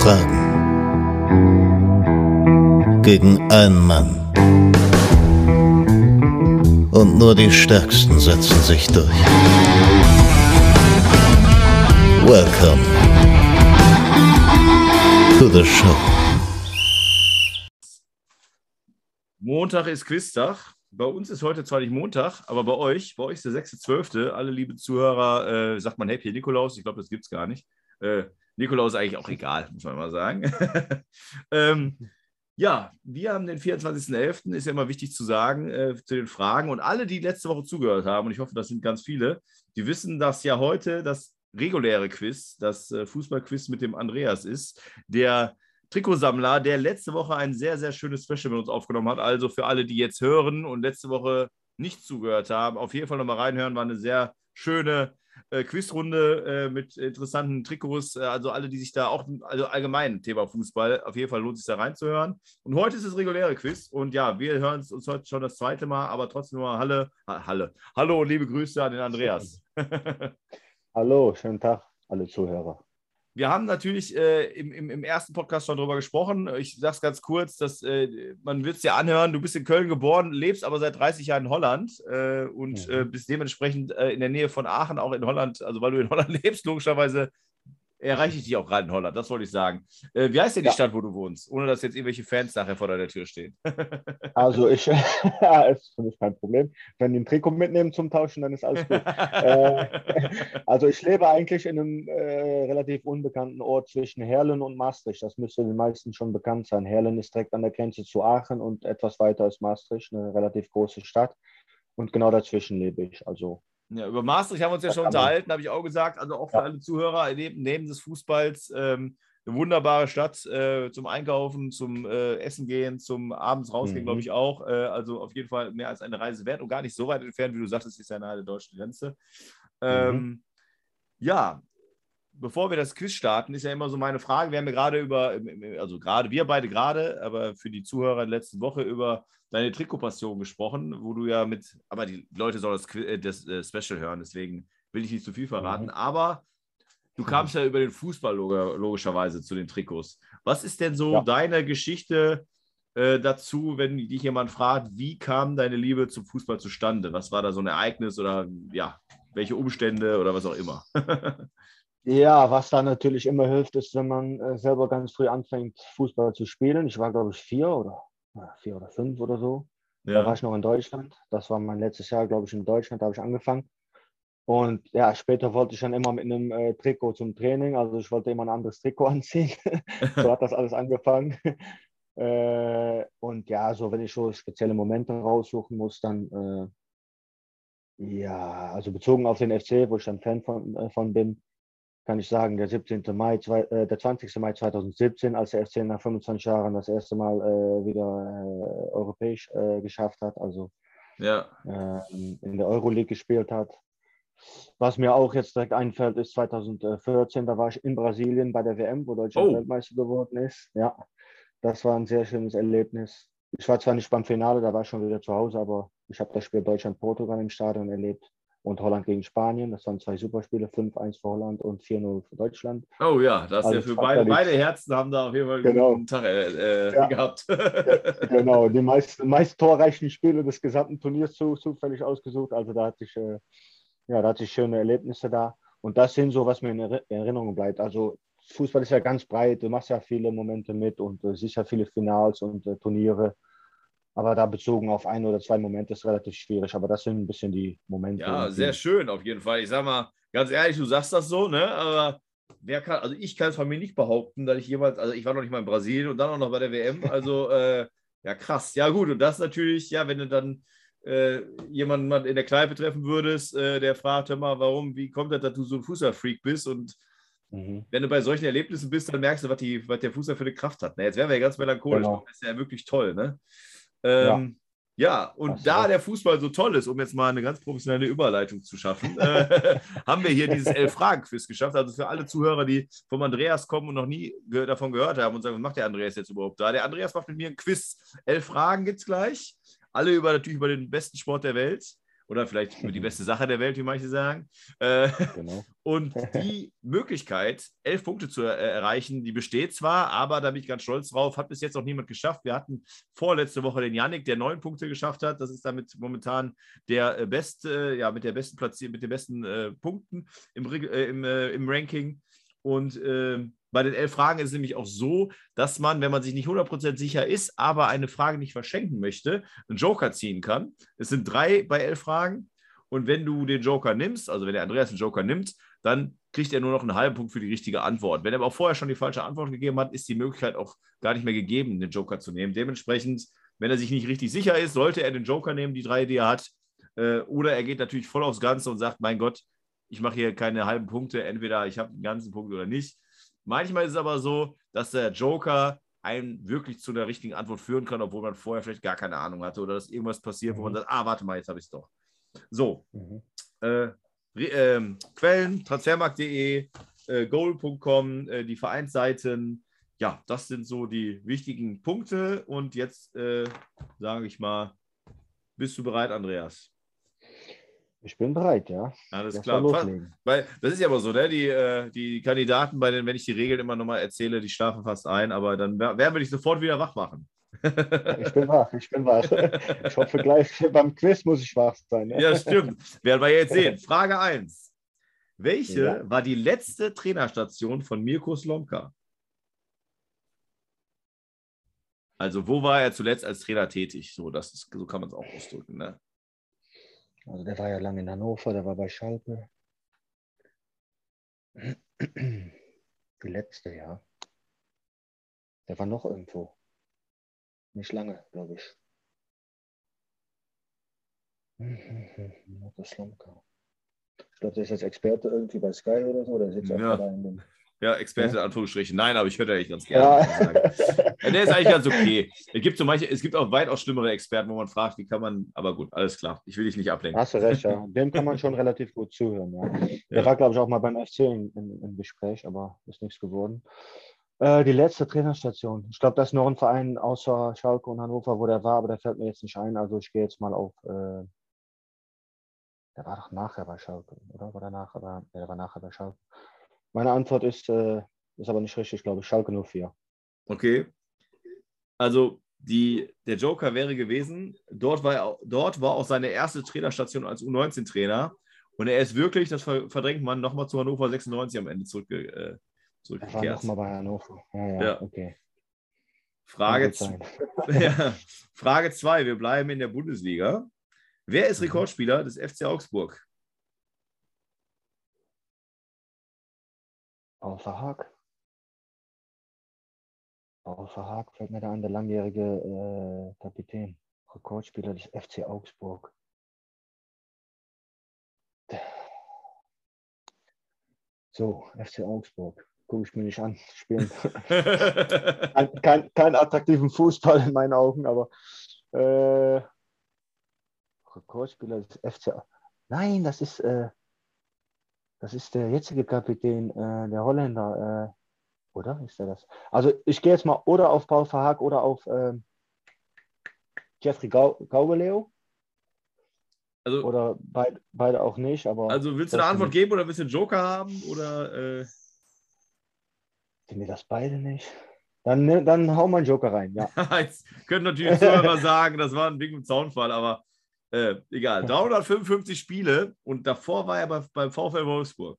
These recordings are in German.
Fragen. Gegen einen Mann. Und nur die Stärksten setzen sich durch. Welcome to the show. Montag ist Quiztag. Bei uns ist heute zwar nicht Montag, aber bei euch, bei euch ist der 6.12. Alle liebe Zuhörer, äh, sagt man Happy Nikolaus. Ich glaube, das gibt es gar nicht. Äh, Nikolaus eigentlich auch egal, muss man mal sagen. ähm, ja, wir haben den 24.11., ist ja immer wichtig zu sagen, äh, zu den Fragen. Und alle, die letzte Woche zugehört haben, und ich hoffe, das sind ganz viele, die wissen, dass ja heute das reguläre Quiz, das äh, Fußballquiz mit dem Andreas ist, der Trikotsammler, der letzte Woche ein sehr, sehr schönes Special mit uns aufgenommen hat. Also für alle, die jetzt hören und letzte Woche nicht zugehört haben, auf jeden Fall nochmal reinhören. War eine sehr schöne äh, Quizrunde äh, mit interessanten Trikots. Äh, also alle, die sich da auch, also allgemein Thema Fußball, auf jeden Fall lohnt es sich da reinzuhören. Und heute ist das reguläre Quiz. Und ja, wir hören es uns heute schon das zweite Mal, aber trotzdem nur Halle, Halle. Hallo und liebe Grüße an den Andreas. Hallo, schönen Tag, alle Zuhörer. Wir haben natürlich äh, im, im, im, ersten Podcast schon darüber gesprochen. Ich sage es ganz kurz, dass äh, man wird es dir anhören. Du bist in Köln geboren, lebst aber seit 30 Jahren in Holland äh, und mhm. bist dementsprechend äh, in der Nähe von Aachen, auch in Holland. Also weil du in Holland lebst, logischerweise erreiche ich dich auch gerade in Holland, das wollte ich sagen. Äh, wie heißt denn die ja. Stadt, wo du wohnst? Ohne dass jetzt irgendwelche Fans nachher vor deiner Tür stehen. also ich, ist für mich kein Problem. Wenn die ein Trikot mitnehmen zum Tauschen, dann ist alles gut. äh, also ich lebe eigentlich in einem äh, relativ unbekannten Ort zwischen Herlen und Maastricht. Das müsste den meisten schon bekannt sein. Herlen ist direkt an der Grenze zu Aachen und etwas weiter ist Maastricht, eine relativ große Stadt. Und genau dazwischen lebe ich. Also ja, über Maastricht haben wir uns ja schon unterhalten, habe ich auch gesagt. Also auch für ja. alle Zuhörer neben, neben des Fußballs ähm, eine wunderbare Stadt äh, zum Einkaufen, zum äh, Essen gehen, zum abends rausgehen, mhm. glaube ich auch. Äh, also auf jeden Fall mehr als eine Reise wert und gar nicht so weit entfernt, wie du sagtest, ist ja nahe der deutschen Grenze. Ähm, mhm. Ja, bevor wir das Quiz starten, ist ja immer so meine Frage. Wir haben ja gerade über, also gerade wir beide gerade, aber für die Zuhörer in der letzten Woche über deine Trikotpassion gesprochen, wo du ja mit, aber die Leute sollen das, äh, das äh, Special hören, deswegen will ich nicht zu viel verraten. Mhm. Aber du kamst ja über den Fußball logischerweise zu den Trikots. Was ist denn so ja. deine Geschichte äh, dazu, wenn dich jemand fragt, wie kam deine Liebe zum Fußball zustande? Was war da so ein Ereignis oder ja, welche Umstände oder was auch immer? Ja, was da natürlich immer hilft, ist, wenn man äh, selber ganz früh anfängt, Fußball zu spielen. Ich war, glaube ich, vier oder vier oder fünf oder so. Ja. Da war ich noch in Deutschland. Das war mein letztes Jahr, glaube ich, in Deutschland, da habe ich angefangen. Und ja, später wollte ich dann immer mit einem äh, Trikot zum Training. Also ich wollte immer ein anderes Trikot anziehen. so hat das alles angefangen. äh, und ja, so wenn ich so spezielle Momente raussuchen muss, dann äh, ja, also bezogen auf den FC, wo ich dann Fan von, von bin, kann ich sagen, der 17. Mai, zwei, äh, der 20. Mai 2017, als der FC nach 25 Jahren das erste Mal äh, wieder äh, europäisch äh, geschafft hat, also ja. Ähm, in der Euroleague gespielt hat. Was mir auch jetzt direkt einfällt, ist 2014, da war ich in Brasilien bei der WM, wo Deutschland oh. Weltmeister geworden ist. Ja, das war ein sehr schönes Erlebnis. Ich war zwar nicht beim Finale, da war ich schon wieder zu Hause, aber ich habe das Spiel Deutschland-Portugal im Stadion erlebt und Holland gegen Spanien. Das waren zwei Superspiele, 5-1 für Holland und 4-0 für Deutschland. Oh ja, das also ja für beide, beide Herzen haben da auf jeden Fall genau. einen Tag äh, äh ja. gehabt. genau, die meisten meist torreichen Spiele des gesamten Turniers zu, zufällig ausgesucht. Also da hatte ich, äh, ja, da hatte ich schöne Erlebnisse da. Und das sind so, was mir in Erinnerung bleibt. Also Fußball ist ja ganz breit, du machst ja viele Momente mit und äh, ja viele Finals und äh, Turniere. Aber da bezogen auf ein oder zwei Momente ist relativ schwierig. Aber das sind ein bisschen die Momente. Ja, sehr schön auf jeden Fall. Ich sag mal, ganz ehrlich, du sagst das so, ne? Aber wer kann, also ich kann es von mir nicht behaupten, dass ich jemals, also ich war noch nicht mal in Brasilien und dann auch noch bei der WM. Also äh, ja, krass. Ja, gut. Und das natürlich, ja, wenn du dann äh, jemanden in der Kneipe treffen würdest, äh, der fragt, hör mal, warum, wie kommt das, dass du so ein Fußballfreak bist? Und mhm. wenn du bei solchen Erlebnissen bist, dann merkst du, was, die, was der Fußball für eine Kraft hat. Ne? Jetzt wären wir ja ganz melancholisch. Genau. Das ist ja wirklich toll, ne? Ähm, ja. ja. und da der Fußball so toll ist, um jetzt mal eine ganz professionelle Überleitung zu schaffen, äh, haben wir hier dieses Elf-Fragen-Quiz geschafft. Also für alle Zuhörer, die vom Andreas kommen und noch nie ge davon gehört haben und sagen, was macht der Andreas jetzt überhaupt da? Der Andreas macht mit mir ein Quiz. Elf Fragen gibt es gleich. Alle über natürlich über den besten Sport der Welt. Oder vielleicht die beste Sache der Welt, wie manche sagen. Äh, genau. Und die Möglichkeit, elf Punkte zu er erreichen, die besteht zwar, aber da bin ich ganz stolz drauf, hat bis jetzt noch niemand geschafft. Wir hatten vorletzte Woche den Yannick, der neun Punkte geschafft hat. Das ist damit momentan der äh, beste, ja, mit der besten Platzierung, mit den besten äh, Punkten im, äh, im, äh, im Ranking. Und ähm, bei den elf Fragen ist es nämlich auch so, dass man, wenn man sich nicht 100% sicher ist, aber eine Frage nicht verschenken möchte, einen Joker ziehen kann. Es sind drei bei elf Fragen. Und wenn du den Joker nimmst, also wenn der Andreas den Joker nimmt, dann kriegt er nur noch einen halben Punkt für die richtige Antwort. Wenn er aber auch vorher schon die falsche Antwort gegeben hat, ist die Möglichkeit auch gar nicht mehr gegeben, den Joker zu nehmen. Dementsprechend, wenn er sich nicht richtig sicher ist, sollte er den Joker nehmen, die drei, die er hat. Äh, oder er geht natürlich voll aufs Ganze und sagt, mein Gott, ich mache hier keine halben Punkte, entweder ich habe einen ganzen Punkt oder nicht. Manchmal ist es aber so, dass der Joker einen wirklich zu der richtigen Antwort führen kann, obwohl man vorher vielleicht gar keine Ahnung hatte oder dass irgendwas passiert, wo man mhm. sagt, ah, warte mal, jetzt habe ich es doch. So, mhm. äh, äh, Quellen, transfermarkt.de, äh, goal.com, äh, die Vereinsseiten. Ja, das sind so die wichtigen Punkte. Und jetzt äh, sage ich mal, bist du bereit, Andreas? Ich bin bereit, ja. Alles das klar. Weil, das ist ja aber so, ne? Die, äh, die Kandidaten, bei denen, wenn ich die Regeln immer nochmal erzähle, die schlafen fast ein, aber dann werden wir dich sofort wieder wach machen. ich bin wach, ich bin wach. Ich hoffe, gleich beim Quiz muss ich wach sein. Ne? Ja, stimmt. Werden wir jetzt sehen. Frage 1. Welche ja. war die letzte Trainerstation von Mirko Slomka? Also, wo war er zuletzt als Trainer tätig? So, das ist, so kann man es auch ausdrücken. Ne? Also der war ja lange in Hannover, der war bei Schalke. Die letzte, ja. Der war noch irgendwo. Nicht lange, glaube ich. Ich glaube, der ist jetzt Experte irgendwie bei Sky oder so. Der sitzt ja. da in dem ja, Experte ja? in Anführungsstrichen. Nein, aber ich höre eigentlich ganz gerne. Ja. ja. der ist eigentlich ganz okay. Es gibt so manche, es gibt auch weitaus schlimmere Experten, wo man fragt, wie kann man, aber gut, alles klar. Ich will dich nicht ablenken. Hast du recht, ja. Dem kann man schon relativ gut zuhören, ja. Der war, glaube ich, auch mal beim FC im, im Gespräch, aber ist nichts geworden. Äh, die letzte Trainerstation. Ich glaube, das ist noch ein Verein außer Schalke und Hannover, wo der war, aber der fällt mir jetzt nicht ein. Also ich gehe jetzt mal auf. Äh, der war doch nachher bei Schalke, oder? War der nachher? Der war nachher bei Schalke. Meine Antwort ist, äh, ist aber nicht richtig, glaube ich. Schalke 04. Okay. Also die, der Joker wäre gewesen, dort war, er, dort war auch seine erste Trainerstation als U19-Trainer. Und er ist wirklich, das verdrängt man, nochmal zu Hannover 96 am Ende zurück, äh, zurückgekehrt. Er war nochmal bei Hannover. Ja, ja, ja. okay. Frage 2. ja. Frage 2. Wir bleiben in der Bundesliga. Wer ist mhm. Rekordspieler des FC Augsburg? Außer Haag. Außer Haag fällt mir da an, der langjährige äh, Kapitän, Rekordspieler des FC Augsburg. So, FC Augsburg. Gucke ich mir nicht an. Spielen kein, kein, kein, attraktiven Fußball in meinen Augen, aber äh, Rekordspieler des FC. Nein, das ist äh, das ist der jetzige Kapitän, äh, der Holländer, äh, oder? Ist der das? Also ich gehe jetzt mal oder auf Paul Verhaag oder auf äh, Jeffrey Gaubeleo. Also, oder beid, beide auch nicht, aber. Also willst du eine Antwort geben oder willst du einen Joker haben? Oder äh... sind mir das beide nicht? Dann, ne, dann hau mal einen Joker rein, ja. Jetzt können natürlich Zuhörer sagen, das war ein Ding Zaunfall, aber äh, egal, 355 Spiele und davor war er bei, beim VfL Wolfsburg.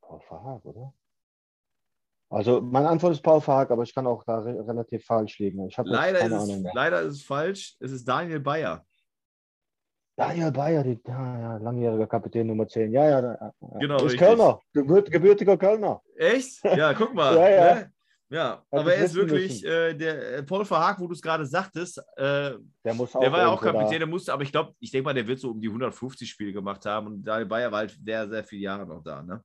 Paul Verhaag, oder? Also, meine Antwort ist Paul Verhaag, aber ich kann auch da re relativ falsch liegen. Ich leider, ist es, leider ist es falsch. Es ist Daniel Bayer. Daniel Bayer, die, ja, ja, langjähriger Kapitän Nummer 10. Ja, ja, ja. Genau. Ist richtig. Kölner, gebürtiger Kölner. Echt? Ja, guck mal. ja, ja. Ne? Ja, aber er ist wirklich äh, der äh, Paul Verhaag, wo du es gerade sagtest, äh, der, muss der war ja auch Kapitän, der musste, aber ich glaube, ich denke mal, der wird so um die 150 Spiele gemacht haben und Bayer war halt sehr, sehr viele Jahre noch da. Ne?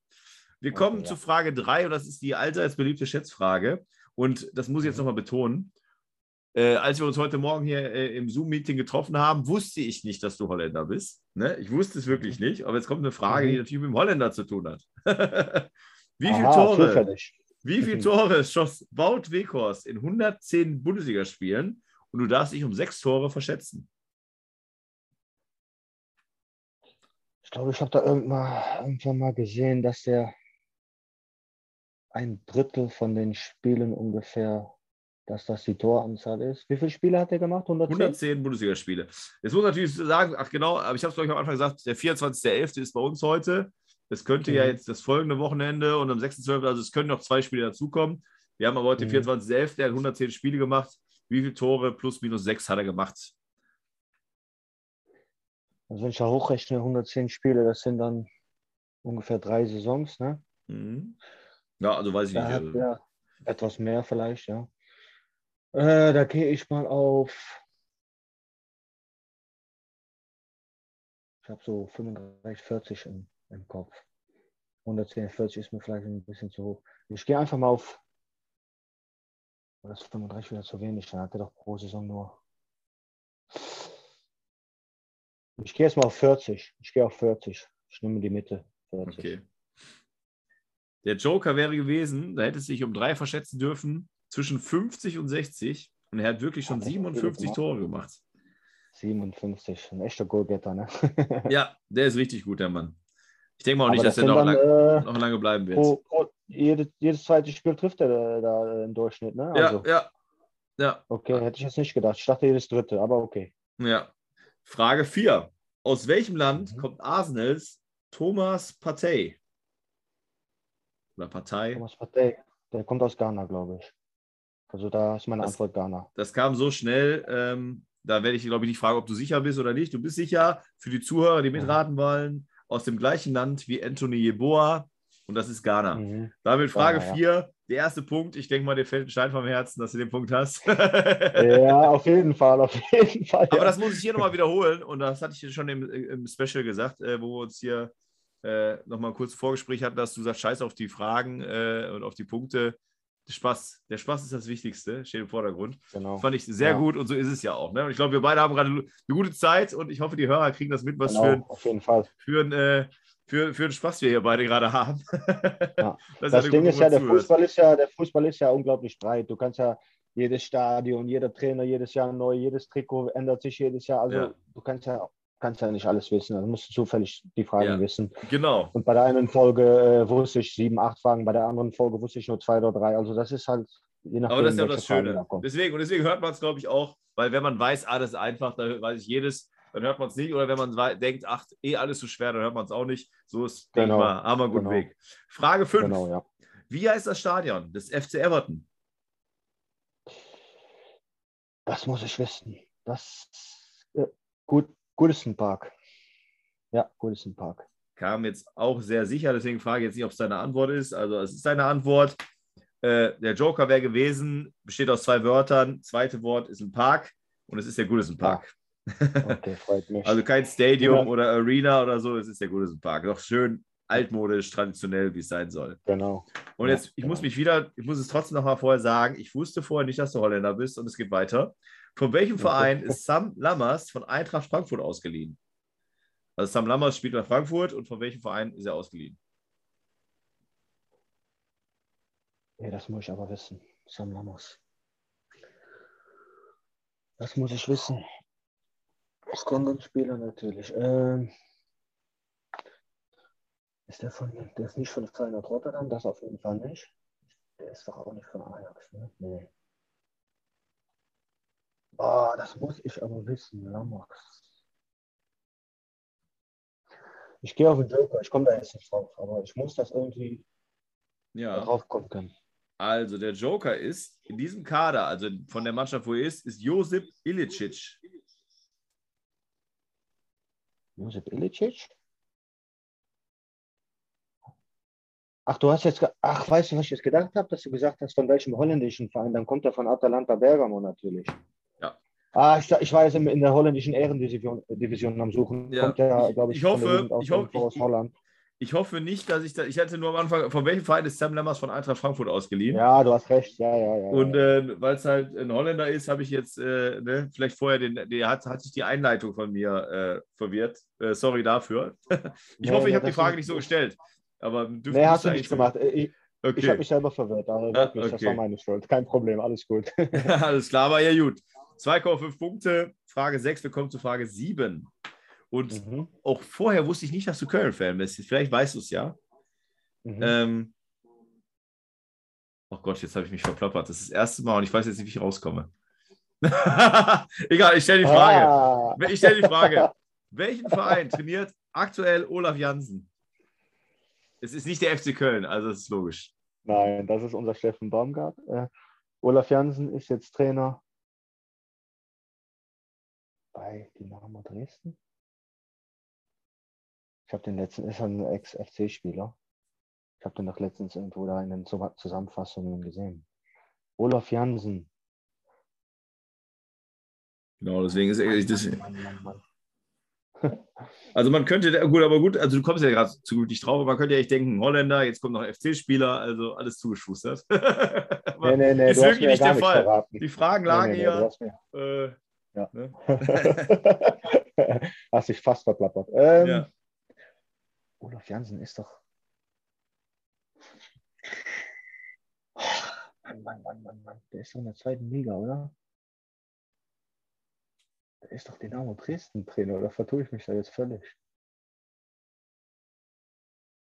Wir okay, kommen ja. zu Frage 3 und das ist die allseits beliebte Schätzfrage und das muss ich jetzt mhm. nochmal betonen. Äh, als wir uns heute Morgen hier äh, im Zoom-Meeting getroffen haben, wusste ich nicht, dass du Holländer bist. Ne? Ich wusste es wirklich mhm. nicht, aber jetzt kommt eine Frage, mhm. die natürlich mit dem Holländer zu tun hat. Wie viele Tore? Zufällig wie viele Tore schoss Wout Weghorst in 110 Bundesligaspielen und du darfst dich um sechs Tore verschätzen. Ich glaube, ich habe da irgendwann, mal gesehen, dass der ein Drittel von den Spielen ungefähr, dass das die Toranzahl ist. Wie viele Spiele hat er gemacht? 110, 110 Bundesligaspiele. Jetzt muss natürlich sagen, ach genau, aber ich habe es glaube ich am Anfang gesagt, der 24.11. ist bei uns heute. Es könnte mhm. ja jetzt das folgende Wochenende und am 6.12., also es können noch zwei Spiele dazukommen. Wir haben aber heute mhm. den 24.11., der hat 110 Spiele gemacht. Wie viele Tore plus minus 6 hat er gemacht? Also wenn ich da hochrechne, 110 Spiele, das sind dann ungefähr drei Saisons, ne? Mhm. Ja, also weiß ich da nicht. Also. Etwas mehr vielleicht, ja. Äh, da gehe ich mal auf. Ich habe so 35, 40 im, im Kopf. 110, 40 ist mir vielleicht ein bisschen zu hoch. Ich gehe einfach mal auf. Das ist 35 wieder zu wenig. Dann hat er doch pro Saison nur. Ich gehe jetzt mal auf 40. Ich gehe auf 40. Ich nehme die Mitte. 40. Okay. Der Joker wäre gewesen, da hätte es sich um drei verschätzen dürfen, zwischen 50 und 60. Und er hat wirklich schon 57 Tore gemacht. 57, ein echter Goalgetter, ne? ja, der ist richtig gut, der Mann. Ich denke mal auch nicht, dass er noch, lang, äh, noch, lange bleiben wird. Pro, pro, jedes, jedes zweite Spiel trifft er da, da im Durchschnitt, ne? Also, ja, ja, ja. Okay, hätte ich jetzt nicht gedacht. Ich dachte jedes dritte, aber okay. Ja. Frage 4. Aus welchem Land mhm. kommt Arsenals Thomas Partey? Oder Partei? Thomas Partey. Der kommt aus Ghana, glaube ich. Also da ist meine das, Antwort Ghana. Das kam so schnell. Ähm, da werde ich, glaube ich, nicht fragen, ob du sicher bist oder nicht. Du bist sicher für die Zuhörer, die mitraten wollen, aus dem gleichen Land wie Anthony Yeboah und das ist Ghana. Mhm. Damit Frage 4, ja. der erste Punkt. Ich denke mal, dir fällt ein Stein vom Herzen, dass du den Punkt hast. ja, auf jeden Fall, auf jeden Fall. Aber ja. das muss ich hier nochmal wiederholen und das hatte ich schon im, im Special gesagt, äh, wo wir uns hier äh, nochmal kurz Vorgespräch hatten, dass du sagst, scheiß auf die Fragen äh, und auf die Punkte. Der Spaß, der Spaß ist das Wichtigste, steht im Vordergrund. Genau. Fand ich sehr ja. gut und so ist es ja auch. Ne? Und ich glaube, wir beide haben gerade eine gute Zeit und ich hoffe, die Hörer kriegen das mit, was genau, für, auf jeden Fall. für ein äh, für, für den Spaß wir hier beide gerade haben. Ja. das, das Ding ist ja, der Fußball ist ja, der Fußball ist ja unglaublich breit. Du kannst ja jedes Stadion, jeder Trainer jedes Jahr neu, jedes Trikot ändert sich jedes Jahr. Also ja. du kannst ja, kannst ja nicht alles wissen. Also musst du zufällig die Fragen ja. wissen. Genau. Und bei der einen Folge äh, wusste ich sieben, acht Fragen, bei der anderen Folge wusste ich nur zwei oder drei. Also das ist halt je nachdem. Aber das ist ja das Schöne. Deswegen, und deswegen hört man es, glaube ich, auch, weil wenn man weiß, alles ah, einfach, da weiß ich jedes dann hört man es nicht. Oder wenn man denkt, ach, eh alles so schwer, dann hört man es auch nicht. So ist, genau. denke ich mal, haben wir einen guten genau. Weg. Frage 5. Genau, ja. Wie heißt das Stadion des FC Everton? Das muss ich wissen. Das äh, gut, Goodison Park. Ja, Goodison Park. Kam jetzt auch sehr sicher, deswegen frage ich jetzt nicht, ob es deine Antwort ist. Also es ist deine Antwort. Äh, der Joker wäre gewesen, besteht aus zwei Wörtern. Zweite Wort ist ein Park und es ist der Goodison Park. Ja. Okay, freut mich. also kein Stadium ja. oder Arena oder so, es ist der Goodison Park. Doch schön altmodisch, traditionell, wie es sein soll. Genau. Und jetzt, ich genau. muss mich wieder, ich muss es trotzdem noch mal vorher sagen, ich wusste vorher nicht, dass du Holländer bist und es geht weiter. Von welchem Verein ist Sam Lammers von Eintracht Frankfurt ausgeliehen? Also Sam Lammers spielt bei Frankfurt und von welchem Verein ist er ausgeliehen? Ja, das muss ich aber wissen. Sam Lammers. Das muss ich wissen. Ich kenne den Spieler natürlich. Ähm, ist der von, der ist nicht von Feyenoord Rotterdam, das auf jeden Fall nicht. Der ist doch auch nicht von Ajax, ne? Nee. Oh, das muss ich aber wissen, Lamox. Ich gehe auf den Joker, ich komme da jetzt nicht drauf, aber ich muss das irgendwie ja. drauf kommen können. Also der Joker ist in diesem Kader, also von der Mannschaft, wo er ist, ist Josip Ilicic. Josip Ilicic? Ach, du hast jetzt, ach, weißt du, was ich jetzt gedacht habe, dass du gesagt hast, von welchem holländischen Verein? Dann kommt er von Atalanta Bergamo natürlich. Ah, ich, ich war jetzt in, der holländischen Ehrendivision Division am Suchen. Ja. Glaube ich, ich hoffe, ich hoffe. Ich hoffe nicht, dass ich da. Ich hatte nur am Anfang, von welchem Verein ist Sam Lammers von Eintracht Frankfurt ausgeliehen? Ja, du hast recht. Ja, ja, ja. Und äh, weil es halt ein Holländer ist, habe ich jetzt äh, ne, vielleicht vorher den. Der hat, hat sich die Einleitung von mir äh, verwirrt. Äh, sorry dafür. ich nee, hoffe, ich habe die Frage nicht so gestellt. Aber nee, hast du nicht gemacht. Ich, okay. habe mich selber verwirrt. Wirklich, ah, okay. Das war meine Schuld. Kein Problem, alles gut. alles klar, aber ja gut. 2,5 Punkte. Frage 6, wir kommen zu Frage 7. Und mhm. auch vorher wusste ich nicht, dass du Köln-Fan bist. Vielleicht weißt du es ja. Mhm. Ähm, oh Gott, jetzt habe ich mich verplappert. Das ist das erste Mal und ich weiß jetzt nicht, wie ich rauskomme. Egal, ich stelle die Frage. Ah. Ich stelle die Frage. Welchen Verein trainiert aktuell Olaf Jansen? Es ist nicht der FC Köln, also das ist logisch. Nein, das ist unser Steffen Baumgart. Äh, Olaf Jansen ist jetzt Trainer bei Dynamo Dresden. Ich habe den letzten, ist ein Ex-FC-Spieler. Ich habe den noch letztens irgendwo da in den Zusammenfassungen gesehen. Olaf Jansen. Genau, deswegen ist er. Das, Mann, Mann, Mann, also man könnte, gut, aber gut, also du kommst ja gerade zu gut nicht drauf, aber man könnte ja echt denken, Holländer, jetzt kommt noch FC-Spieler, also alles zugeschustert. nee, nee, nee, ist wirklich nicht der Fall. Verraten. Die Fragen lagen nee, nee, hier. Äh, ja. Ne? Hast dich fast verplappert. Ähm, ja. Olaf Jansen ist doch. Mann, Mann, Mann, Mann, Mann. Der ist doch in der zweiten Liga, oder? Der ist doch Dynamo Dresden Trainer, oder vertue ich mich da jetzt völlig?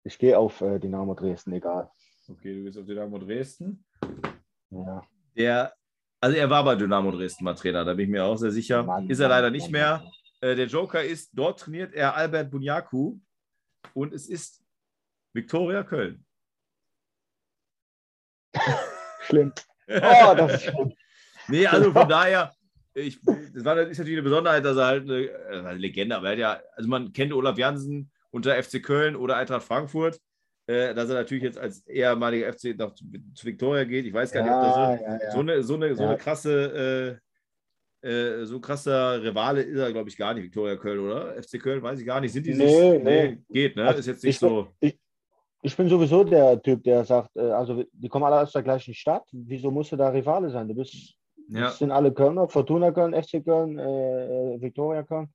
Ich gehe auf äh, Dynamo Dresden, egal. Okay, du gehst auf Dynamo Dresden. Ja. Der, also er war bei Dynamo Dresden mal Trainer, da bin ich mir auch sehr sicher. Mann, ist er leider nicht mehr. Äh, der Joker ist, dort trainiert er Albert Bunyaku und es ist Viktoria Köln. schlimm. Oh, das ist schlimm. nee, also von daher, ich, das, war, das ist natürlich eine Besonderheit, dass er halt eine, äh, eine, Legende, aber er hat ja, also man kennt Olaf Jansen unter FC Köln oder Eintracht Frankfurt, äh, dass er natürlich jetzt als ehemaliger FC noch zu, zu Victoria geht. Ich weiß gar ja, nicht, ob das so, ja, ja. so, eine, so, eine, so eine krasse, äh, äh, so krasser Rivale ist er, glaube ich, gar nicht, Victoria Köln, oder? FC Köln, weiß ich gar nicht. Sind die nee, sich, nee. nee. Geht, ne? Also ist jetzt nicht ich, so. Ich, ich bin sowieso der Typ, der sagt, äh, also die kommen alle aus der gleichen Stadt. Wieso musst du da Rivale sein? Du bist ja. Das sind alle Kölner, Fortuna Köln, FC Köln, äh, Viktoria Köln.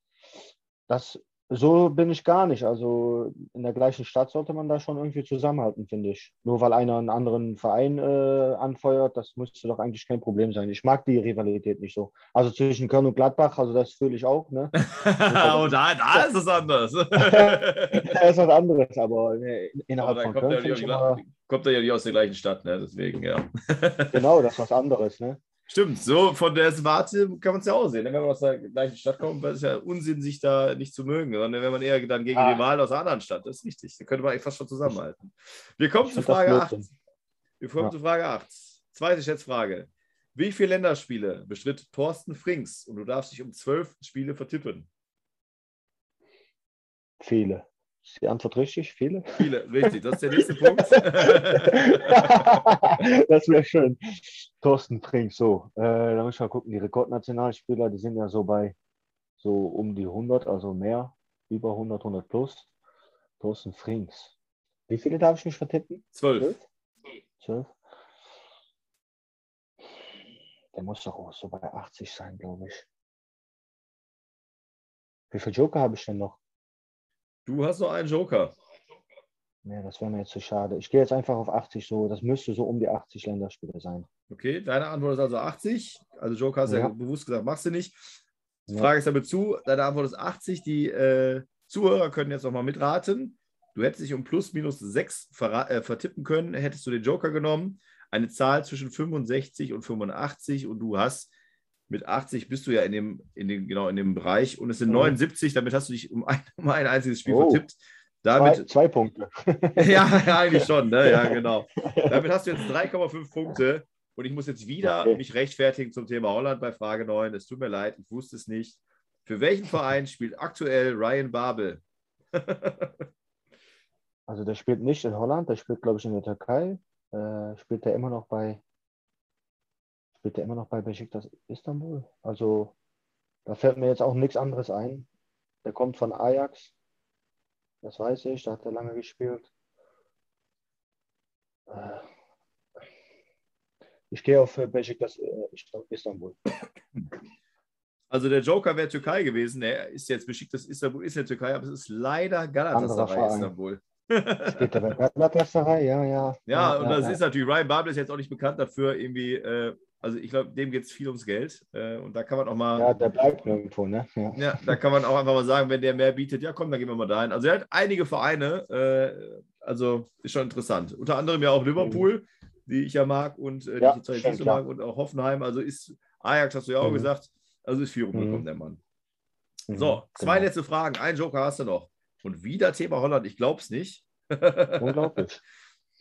Das, so bin ich gar nicht. Also in der gleichen Stadt sollte man da schon irgendwie zusammenhalten, finde ich. Nur weil einer einen anderen Verein äh, anfeuert, das müsste doch eigentlich kein Problem sein. Ich mag die Rivalität nicht so. Also zwischen Köln und Gladbach, also das fühle ich auch. Ne? oh, da, da ist es anders. da ist was anderes, aber ne, innerhalb aber von Köln. Ja immer... Kommt er ja nicht aus der gleichen Stadt, ne? deswegen, ja. genau, das ist was anderes. Ne? Stimmt, so von der Warte kann man es ja auch sehen. Ne? Wenn man aus der gleichen Stadt kommt, ist es ja Unsinn, sich da nicht zu mögen, sondern wenn man eher dann gegen ah. Rivalen aus einer anderen Stadt, das ist richtig. Da könnte man fast schon zusammenhalten. Wir kommen zu Frage 8. Wir kommen ja. zu Frage 8. Zweite Schätzfrage. Wie viele Länderspiele bestritt Thorsten Frings? Und du darfst dich um zwölf Spiele vertippen. Viele. Ist die Antwort richtig? Viele? Viele, richtig. Das ist der nächste Punkt. das wäre schön. Thorsten Frink, so. Äh, da muss ich mal gucken. Die Rekordnationalspieler, die sind ja so bei so um die 100, also mehr. Über 100, 100 plus. Thorsten Frings. Wie viele darf ich mich vertippen? Zwölf. Zwölf. Der muss doch auch so bei 80 sein, glaube ich. Wie viele Joker habe ich denn noch? Du hast noch einen Joker. Ja, das wäre mir jetzt zu schade. Ich gehe jetzt einfach auf 80 so. Das müsste so um die 80 Länderspiele sein. Okay, deine Antwort ist also 80. Also Joker hast ja, ja bewusst gesagt, machst du nicht. Die Frage ja. ist damit zu. Deine Antwort ist 80. Die äh, Zuhörer können jetzt nochmal mitraten. Du hättest dich um plus minus 6 ver äh, vertippen können, hättest du den Joker genommen. Eine Zahl zwischen 65 und 85 und du hast mit 80 bist du ja in dem, in dem, genau in dem Bereich und es sind mhm. 79, damit hast du dich um ein, um ein einziges Spiel oh. vertippt. Damit, zwei, zwei Punkte. ja, eigentlich schon, ne? ja, genau. Damit hast du jetzt 3,5 Punkte und ich muss jetzt wieder okay. mich rechtfertigen zum Thema Holland bei Frage 9. Es tut mir leid, ich wusste es nicht. Für welchen Verein spielt aktuell Ryan Babel? also der spielt nicht in Holland, der spielt, glaube ich, in der Türkei. Äh, spielt er immer noch bei spielt er immer noch bei Besiktas Istanbul. Also da fällt mir jetzt auch nichts anderes ein. Der kommt von Ajax. Das weiß ich, da hat er lange gespielt. Äh, ich gehe auf Besiktas äh, Istanbul. Also der Joker wäre Türkei gewesen. Er ist jetzt Besiktas Istanbul, ist ja Türkei, aber es ist leider Galatasaray Istanbul. Es geht aber Galatasaray, ja, ja. Ja, ja und ja, das ja. ist natürlich, Ryan Babel ist jetzt auch nicht bekannt dafür, irgendwie äh, Also ich glaube, dem geht es viel ums Geld. Äh, und da kann man auch mal. Ja, der bleibt nirgendwo, ne? Ja. ja. da kann man auch einfach mal sagen, wenn der mehr bietet, ja komm, dann gehen wir mal dahin. Also er hat einige Vereine, äh, also ist schon interessant. Unter anderem ja auch Liverpool, mhm. die ich ja mag und äh, die ja, ich jetzt nicht so mag, und auch Hoffenheim. Also ist Ajax, hast du ja auch mhm. gesagt. Also ist viel rumgekommen, mhm. der Mann. Mhm, so, zwei genau. letzte Fragen. Ein Joker hast du noch. Und wieder Thema Holland, ich glaube es nicht. Unglaublich.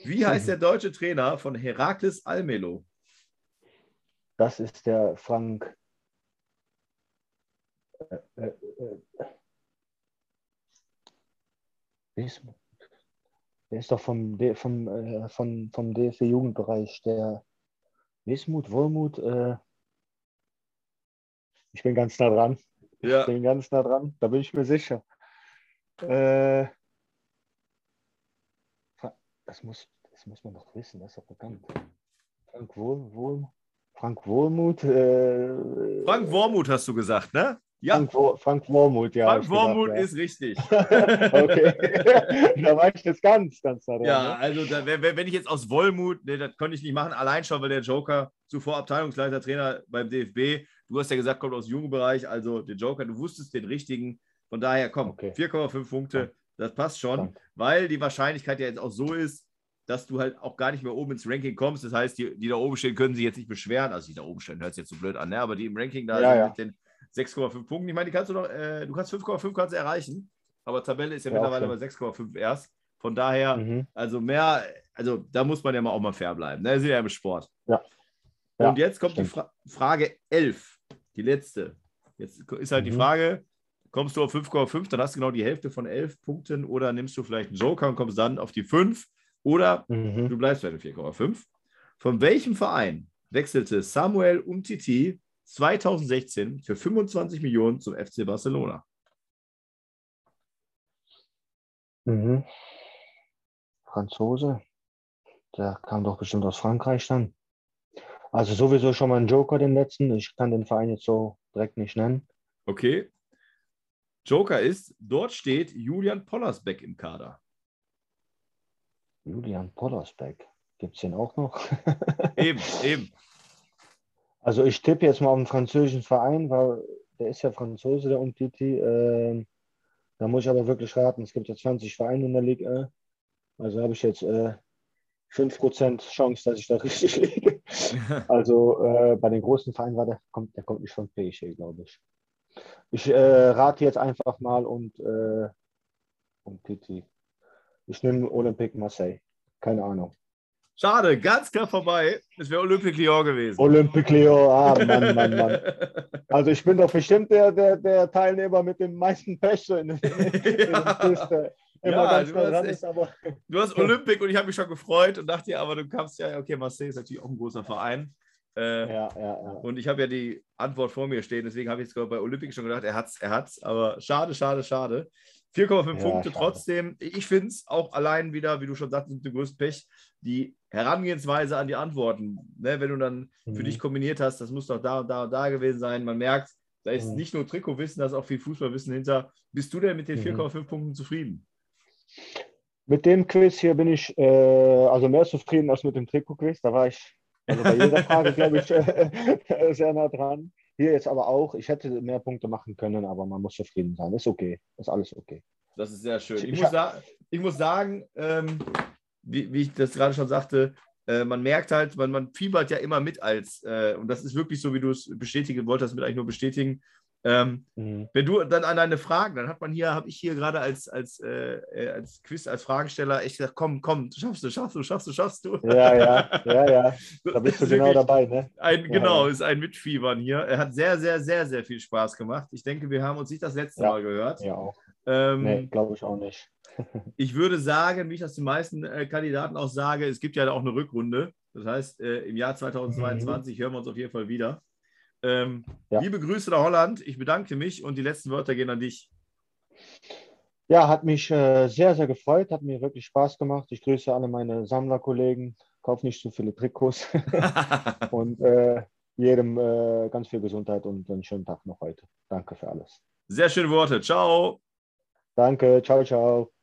Wie heißt der deutsche Trainer von Herakles Almelo? Das ist der Frank. Äh, äh, äh, der ist doch vom, vom, äh, vom, vom DFB Jugendbereich, der Wismut, Wohlmut. Äh, ich bin ganz nah dran. Ja. Ich bin ganz nah dran, da bin ich mir sicher. Äh, das, muss, das muss man doch wissen, das ist doch bekannt. Frank Wohl, Wohl, Frank Wohlmuth. Äh, Frank Wormuth hast du gesagt, ne? Ja. Frank, Wo Frank Wormuth, ja. Frank Wormuth ja. ist richtig. okay. da war ich jetzt ganz, ganz da dran. Ja, ne? also da, wenn ich jetzt aus Wollmut, ne, das konnte ich nicht machen, allein schon, weil der Joker zuvor Abteilungsleiter, Trainer beim DFB, du hast ja gesagt, kommt aus dem Jugendbereich, also der Joker, du wusstest den richtigen. Von daher, komm, okay. 4,5 Punkte, das passt schon, Dank. weil die Wahrscheinlichkeit ja jetzt auch so ist, dass du halt auch gar nicht mehr oben ins Ranking kommst. Das heißt, die, die da oben stehen, können sich jetzt nicht beschweren. Also die da oben stehen, hört sich jetzt so blöd an, ne? aber die im Ranking da ja, sind ja. mit den 6,5 Punkten. Ich meine, die kannst du noch, äh, du kannst 5,5 kannst erreichen, aber Tabelle ist ja, ja mittlerweile bei 6,5 erst. Von daher, mhm. also mehr, also da muss man ja mal auch mal fair bleiben. Ne? Wir sind ja im Sport. Ja. Und jetzt kommt stimmt. die Fra Frage 11, die letzte. Jetzt ist halt mhm. die Frage, kommst du auf 5,5, dann hast du genau die Hälfte von 11 Punkten oder nimmst du vielleicht einen Joker und kommst dann auf die 5 oder mhm. du bleibst bei den 4,5. Von welchem Verein wechselte Samuel Umtiti 2016 für 25 Millionen zum FC Barcelona? Mhm. Franzose. Der kam doch bestimmt aus Frankreich dann. Also sowieso schon mal ein Joker, den letzten. Ich kann den Verein jetzt so direkt nicht nennen. Okay. Joker ist, dort steht Julian Pollersbeck im Kader. Julian Pollersbeck. Gibt es den auch noch? eben, eben. Also ich tippe jetzt mal auf einen französischen Verein, weil der ist ja Franzose, der Umtiti. Äh, da muss ich aber wirklich raten. Es gibt ja 20 Vereine in der Liga. Also habe ich jetzt äh, 5% Chance, dass ich da richtig liege. also äh, bei den großen Vereinen war der, kommt, der kommt nicht von PSG, glaube ich. Ich äh, rate jetzt einfach mal und äh, Umtiti. Ich nehme Olympique Marseille. Keine Ahnung. Schade, ganz klar vorbei. Es wäre Olympique Lyon gewesen. Olympique Lyon, ah, Mann, Mann, Mann. Also ich bin doch bestimmt der, der, der Teilnehmer mit dem meisten Pech in, in, in ja. Ja, du, hast echt, aber... du hast Olympic und ich habe mich schon gefreut und dachte ja, aber du kannst ja, okay, Marseille ist natürlich auch ein großer Verein. Äh, ja, ja, ja. Und ich habe ja die Antwort vor mir stehen, deswegen habe ich jetzt bei Olympic schon gedacht, er hat es, er hat's, aber schade, schade, schade. 4,5 ja, Punkte schade. trotzdem. Ich finde es auch allein wieder, wie du schon sagst, mit dem größten Pech, die Herangehensweise an die Antworten. Ne, wenn du dann mhm. für dich kombiniert hast, das muss doch da und da und da gewesen sein. Man merkt, da ist mhm. nicht nur Trikotwissen, da ist auch viel Fußballwissen hinter. Bist du denn mit den 4,5 mhm. Punkten zufrieden? Mit dem Quiz hier bin ich äh, also mehr zufrieden als mit dem Trikot-Quiz. Da war ich also bei jeder Frage, glaube ich, sehr nah dran. Hier jetzt aber auch, ich hätte mehr Punkte machen können, aber man muss zufrieden sein. Ist okay, ist alles okay. Das ist sehr schön. Ich, ich muss, sa ich muss sagen, ähm, wie, wie, ich das gerade schon sagte, äh, man merkt halt, man, man fiebert ja immer mit als, äh, und das ist wirklich so, wie du es bestätigen wolltest, mit eigentlich nur bestätigen, ähm, mhm. Wenn du dann an deine Fragen, dann hat man hier, habe ich hier gerade als, als, äh, äh, als Quiz, als Fragensteller echt gesagt, komm, komm, schaffst du, schaffst du, schaffst du, schaffst du. Ja, ja, ja, ja. Da bist du genau dabei, ne? Ein, ja, genau, ja. ist ein Mitfiebern hier. Er hat sehr, sehr, sehr, sehr viel Spaß gemacht. Ich denke, wir haben uns nicht das letzte ja. Mal gehört. Ja, auch. Ähm, nee, glaube ich auch nicht. ich würde sagen, wie ich das den meisten äh, Kandidaten auch sage, es gibt ja auch eine Rückrunde. Das heißt, äh, im Jahr 2022 mhm. hören wir uns auf jeden Fall wieder. Ähm, ja. Liebe Grüße nach Holland. Ich bedanke mich und die letzten Wörter gehen an dich. Ja, hat mich äh, sehr, sehr gefreut, hat mir wirklich Spaß gemacht. Ich grüße alle meine Sammlerkollegen. Kauf nicht zu viele Trikots. und äh, jedem äh, ganz viel Gesundheit und einen schönen Tag noch heute. Danke für alles. Sehr schöne Worte. Ciao. Danke. Ciao, ciao.